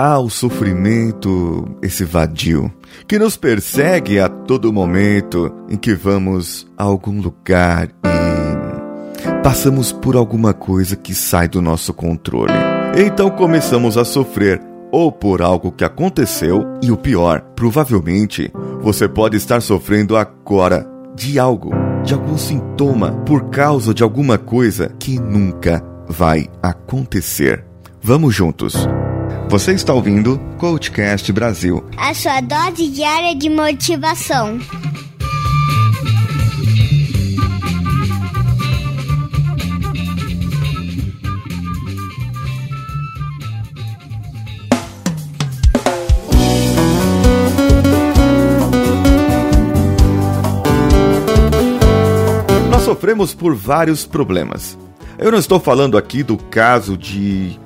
Há o sofrimento, esse vadio, que nos persegue a todo momento em que vamos a algum lugar e passamos por alguma coisa que sai do nosso controle. Então começamos a sofrer ou por algo que aconteceu, e o pior, provavelmente você pode estar sofrendo agora de algo, de algum sintoma, por causa de alguma coisa que nunca vai acontecer. Vamos juntos. Você está ouvindo Coachcast Brasil a sua dose diária de motivação. Nós sofremos por vários problemas. Eu não estou falando aqui do caso de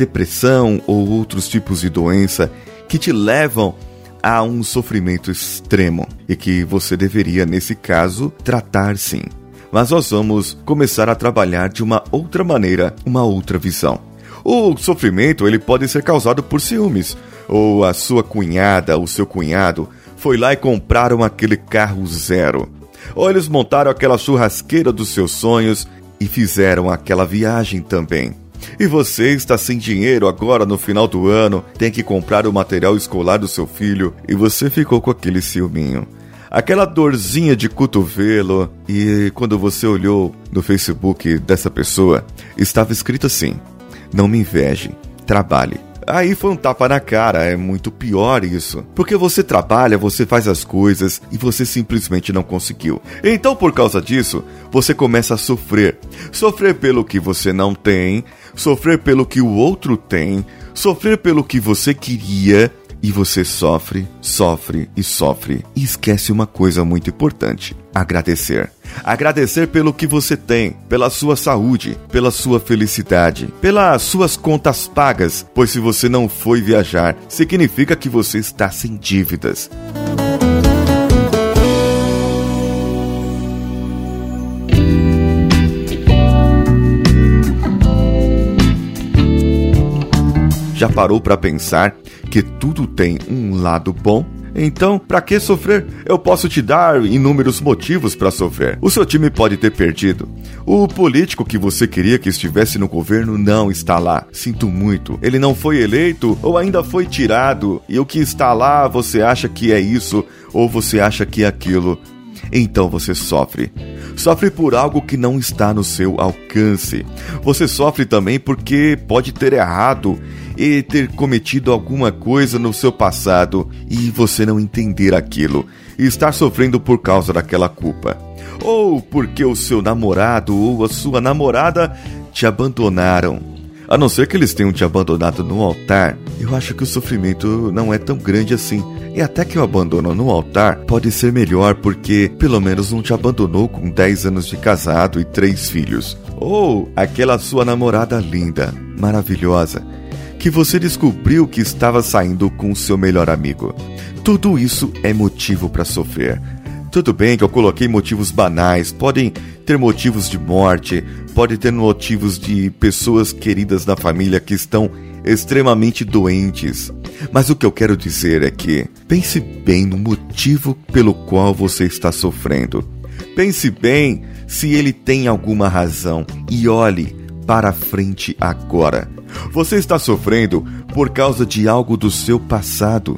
depressão ou outros tipos de doença que te levam a um sofrimento extremo e que você deveria, nesse caso, tratar sim. Mas nós vamos começar a trabalhar de uma outra maneira, uma outra visão. O sofrimento ele pode ser causado por ciúmes, ou a sua cunhada, o seu cunhado foi lá e compraram aquele carro zero, ou eles montaram aquela churrasqueira dos seus sonhos e fizeram aquela viagem também. E você está sem dinheiro agora no final do ano, tem que comprar o material escolar do seu filho e você ficou com aquele ciúminho. Aquela dorzinha de cotovelo e quando você olhou no Facebook dessa pessoa, estava escrito assim: Não me inveje, trabalhe. Aí foi um tapa na cara, é muito pior isso. Porque você trabalha, você faz as coisas e você simplesmente não conseguiu. Então, por causa disso, você começa a sofrer. Sofrer pelo que você não tem, sofrer pelo que o outro tem, sofrer pelo que você queria e você sofre, sofre e sofre. E esquece uma coisa muito importante: agradecer. Agradecer pelo que você tem, pela sua saúde, pela sua felicidade, pelas suas contas pagas, pois se você não foi viajar, significa que você está sem dívidas. Já parou para pensar que tudo tem um lado bom? Então, para que sofrer? Eu posso te dar inúmeros motivos para sofrer. O seu time pode ter perdido. O político que você queria que estivesse no governo não está lá. Sinto muito. Ele não foi eleito ou ainda foi tirado. E o que está lá, você acha que é isso ou você acha que é aquilo. Então você sofre. Sofre por algo que não está no seu alcance. Você sofre também porque pode ter errado e ter cometido alguma coisa no seu passado e você não entender aquilo e estar sofrendo por causa daquela culpa. Ou porque o seu namorado ou a sua namorada te abandonaram. A não ser que eles tenham te abandonado no altar, eu acho que o sofrimento não é tão grande assim. E até que o abandono no altar pode ser melhor porque pelo menos não te abandonou com 10 anos de casado e 3 filhos. Ou aquela sua namorada linda, maravilhosa, que você descobriu que estava saindo com seu melhor amigo. Tudo isso é motivo para sofrer. Tudo bem que eu coloquei motivos banais, podem ter motivos de morte, pode ter motivos de pessoas queridas da família que estão extremamente doentes. Mas o que eu quero dizer é que pense bem no motivo pelo qual você está sofrendo. Pense bem se ele tem alguma razão e olhe para frente agora. Você está sofrendo por causa de algo do seu passado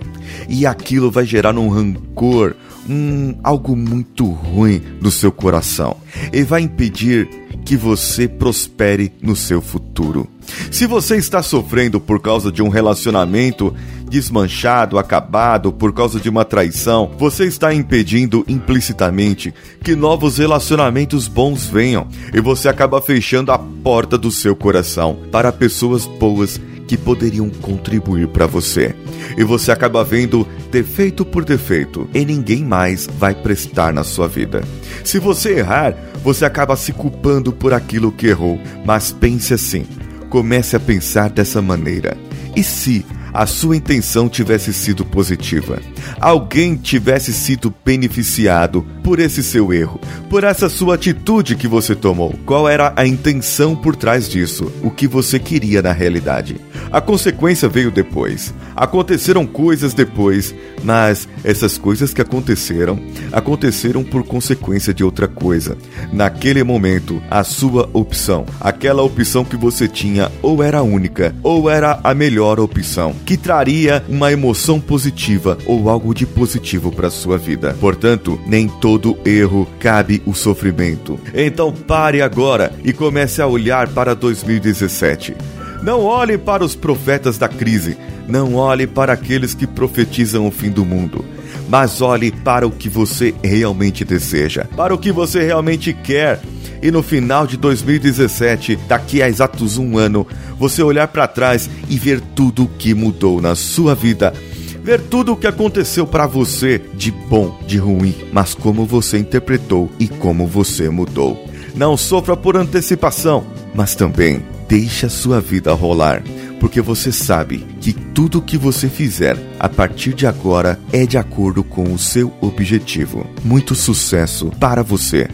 e aquilo vai gerar um rancor, um algo muito ruim no seu coração e vai impedir que você prospere no seu futuro. Se você está sofrendo por causa de um relacionamento desmanchado, acabado, por causa de uma traição, você está impedindo implicitamente que novos relacionamentos bons venham e você acaba fechando a porta do seu coração para pessoas boas que poderiam contribuir para você. E você acaba vendo defeito por defeito e ninguém mais vai prestar na sua vida. Se você errar, você acaba se culpando por aquilo que errou. Mas pense assim: comece a pensar dessa maneira. E se a sua intenção tivesse sido positiva? Alguém tivesse sido beneficiado por esse seu erro, por essa sua atitude que você tomou. Qual era a intenção por trás disso? O que você queria na realidade? A consequência veio depois. Aconteceram coisas depois, mas essas coisas que aconteceram, aconteceram por consequência de outra coisa. Naquele momento, a sua opção, aquela opção que você tinha, ou era única, ou era a melhor opção, que traria uma emoção positiva ou algo de positivo para sua vida. Portanto, nem todo erro cabe o sofrimento. Então pare agora e comece a olhar para 2017. Não olhe para os profetas da crise, não olhe para aqueles que profetizam o fim do mundo, mas olhe para o que você realmente deseja, para o que você realmente quer. E no final de 2017, daqui a exatos um ano, você olhar para trás e ver tudo o que mudou na sua vida ver tudo o que aconteceu para você, de bom, de ruim, mas como você interpretou e como você mudou. Não sofra por antecipação, mas também deixe a sua vida rolar, porque você sabe que tudo o que você fizer a partir de agora é de acordo com o seu objetivo. Muito sucesso para você!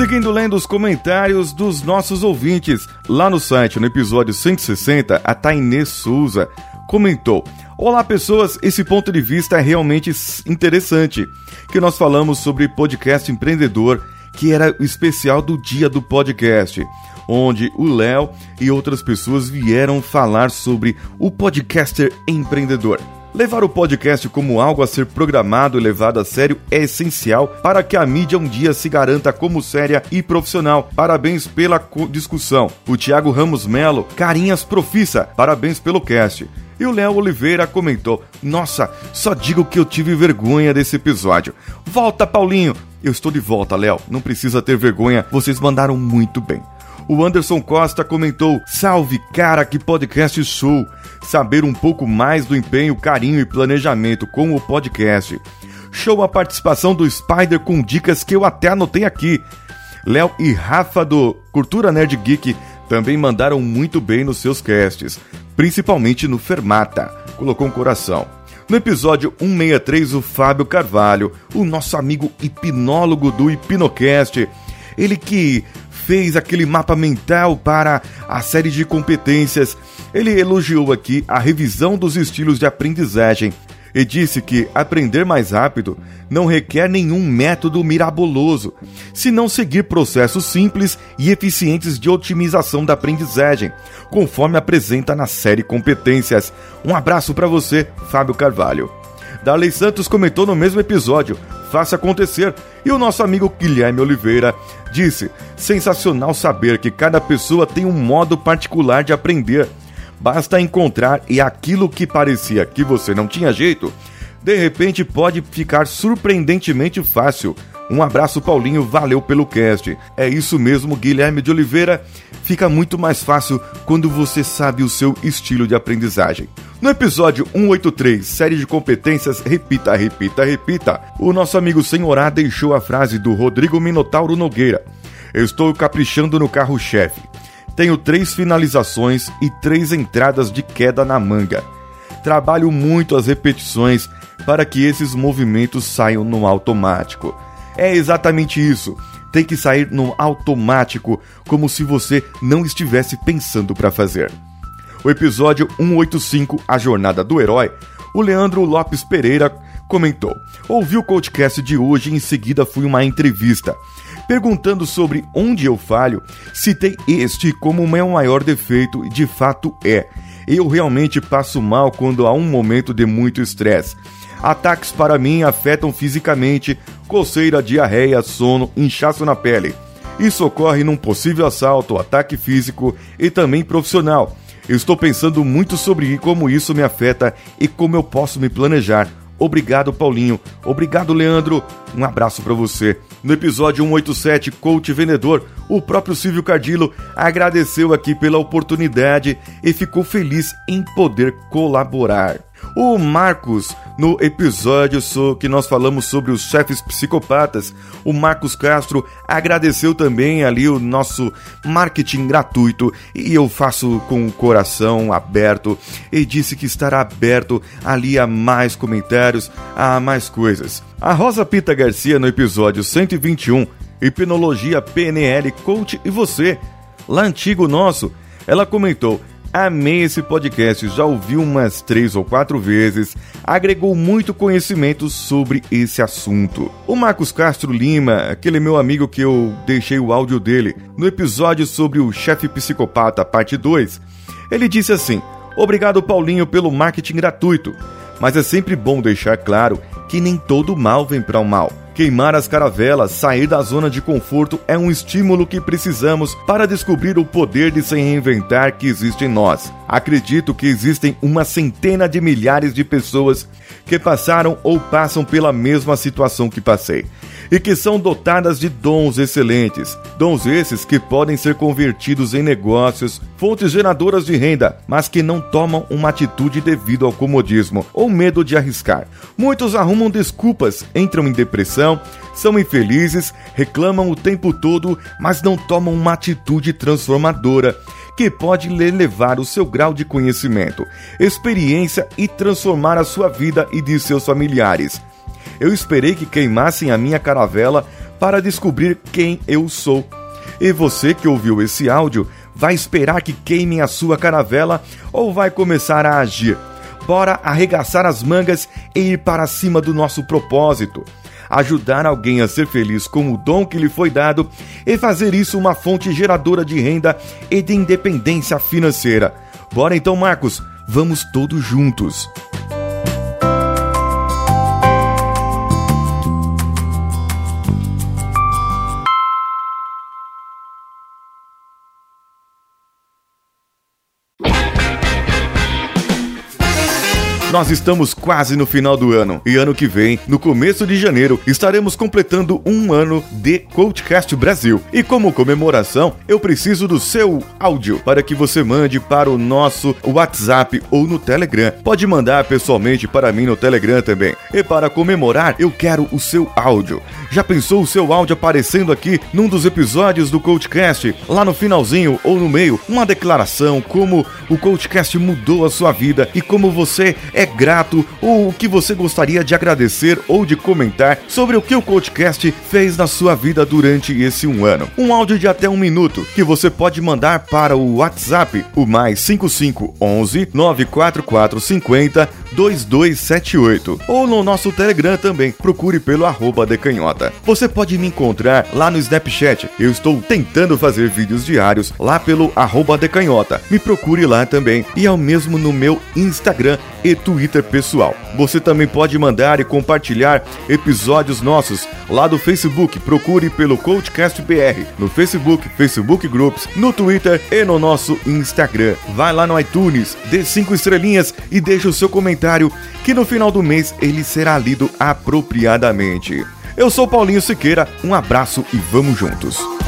Seguindo lendo os comentários dos nossos ouvintes, lá no site, no episódio 160, a Tainê Souza comentou: Olá, pessoas, esse ponto de vista é realmente interessante. Que nós falamos sobre podcast empreendedor, que era o especial do dia do podcast, onde o Léo e outras pessoas vieram falar sobre o podcaster empreendedor. Levar o podcast como algo a ser programado e levado a sério é essencial para que a mídia um dia se garanta como séria e profissional. Parabéns pela discussão. O Thiago Ramos Melo, carinhas profissa. Parabéns pelo cast. E o Léo Oliveira comentou: Nossa, só digo que eu tive vergonha desse episódio. Volta, Paulinho! Eu estou de volta, Léo. Não precisa ter vergonha, vocês mandaram muito bem. O Anderson Costa comentou: Salve, cara, que podcast show! Saber um pouco mais do empenho, carinho e planejamento com o podcast. Show a participação do Spider com dicas que eu até anotei aqui. Léo e Rafa do Cultura Nerd Geek também mandaram muito bem nos seus casts principalmente no Fermata. Colocou um coração. No episódio 163, o Fábio Carvalho, o nosso amigo hipnólogo do Hipnocast, ele que fez aquele mapa mental para a série de competências, ele elogiou aqui a revisão dos estilos de aprendizagem e disse que aprender mais rápido não requer nenhum método miraboloso, senão seguir processos simples e eficientes de otimização da aprendizagem, conforme apresenta na série Competências. Um abraço para você, Fábio Carvalho. Darley Santos comentou no mesmo episódio: faça acontecer. E o nosso amigo Guilherme Oliveira disse: sensacional saber que cada pessoa tem um modo particular de aprender Basta encontrar e aquilo que parecia que você não tinha jeito, de repente pode ficar surpreendentemente fácil. Um abraço, Paulinho, valeu pelo cast. É isso mesmo, Guilherme de Oliveira. Fica muito mais fácil quando você sabe o seu estilo de aprendizagem. No episódio 183, série de competências Repita, Repita, Repita, o nosso amigo Senhorá deixou a frase do Rodrigo Minotauro Nogueira: estou caprichando no carro-chefe. Tenho três finalizações e três entradas de queda na manga. Trabalho muito as repetições para que esses movimentos saiam no automático. É exatamente isso. Tem que sair no automático, como se você não estivesse pensando para fazer. O episódio 185, A Jornada do Herói, o Leandro Lopes Pereira comentou: Ouvi o podcast de hoje e em seguida fui uma entrevista. Perguntando sobre onde eu falho, citei este como o meu maior defeito e de fato é. Eu realmente passo mal quando há um momento de muito estresse. Ataques para mim afetam fisicamente, coceira, diarreia, sono, inchaço na pele. Isso ocorre num possível assalto, ataque físico e também profissional. Eu estou pensando muito sobre como isso me afeta e como eu posso me planejar. Obrigado, Paulinho. Obrigado, Leandro. Um abraço para você. No episódio 187, Coach Vendedor, o próprio Silvio Cardilo agradeceu aqui pela oportunidade e ficou feliz em poder colaborar. O Marcos, no episódio que nós falamos sobre os chefes psicopatas, o Marcos Castro agradeceu também ali o nosso marketing gratuito e eu faço com o coração aberto e disse que estará aberto ali a mais comentários, a mais coisas. A Rosa Pita Garcia no episódio 121, Hipnologia PNL Coach e você, lá antigo nosso, ela comentou: Amei esse podcast, já ouvi umas três ou quatro vezes, agregou muito conhecimento sobre esse assunto. O Marcos Castro Lima, aquele meu amigo que eu deixei o áudio dele, no episódio sobre o chefe psicopata, parte 2, ele disse assim: Obrigado, Paulinho, pelo marketing gratuito, mas é sempre bom deixar claro que nem todo mal vem para o mal. Queimar as caravelas, sair da zona de conforto é um estímulo que precisamos para descobrir o poder de se reinventar que existe em nós. Acredito que existem uma centena de milhares de pessoas que passaram ou passam pela mesma situação que passei e que são dotadas de dons excelentes. Dons esses que podem ser convertidos em negócios, fontes geradoras de renda, mas que não tomam uma atitude devido ao comodismo ou medo de arriscar. Muitos arrumam desculpas, entram em depressão, são infelizes, reclamam o tempo todo, mas não tomam uma atitude transformadora que pode elevar o seu grau de conhecimento, experiência e transformar a sua vida e de seus familiares. Eu esperei que queimassem a minha caravela para descobrir quem eu sou. E você que ouviu esse áudio, vai esperar que queimem a sua caravela ou vai começar a agir? Bora arregaçar as mangas e ir para cima do nosso propósito. Ajudar alguém a ser feliz com o dom que lhe foi dado e fazer isso uma fonte geradora de renda e de independência financeira. Bora então, Marcos, vamos todos juntos. Nós estamos quase no final do ano e ano que vem, no começo de janeiro, estaremos completando um ano de Coachcast Brasil. E como comemoração, eu preciso do seu áudio para que você mande para o nosso WhatsApp ou no Telegram. Pode mandar pessoalmente para mim no Telegram também. E para comemorar, eu quero o seu áudio. Já pensou o seu áudio aparecendo aqui num dos episódios do Coachcast, lá no finalzinho ou no meio, uma declaração como o Coachcast mudou a sua vida e como você é grato ou o que você gostaria de agradecer ou de comentar sobre o que o Coachcast fez na sua vida durante esse um ano. Um áudio de até um minuto que você pode mandar para o WhatsApp, o mais 5511 94450 2278 ou no nosso Telegram também. Procure pelo arroba decanhota. Você pode me encontrar lá no Snapchat. Eu estou tentando fazer vídeos diários lá pelo arroba decanhota. Me procure lá também e ao mesmo no meu Instagram e Twitter pessoal. Você também pode mandar e compartilhar episódios nossos lá do Facebook. Procure pelo Coachcast BR no Facebook, Facebook Groups, no Twitter e no nosso Instagram. Vai lá no iTunes, dê cinco estrelinhas e deixe o seu comentário que no final do mês ele será lido apropriadamente. Eu sou Paulinho Siqueira, um abraço e vamos juntos.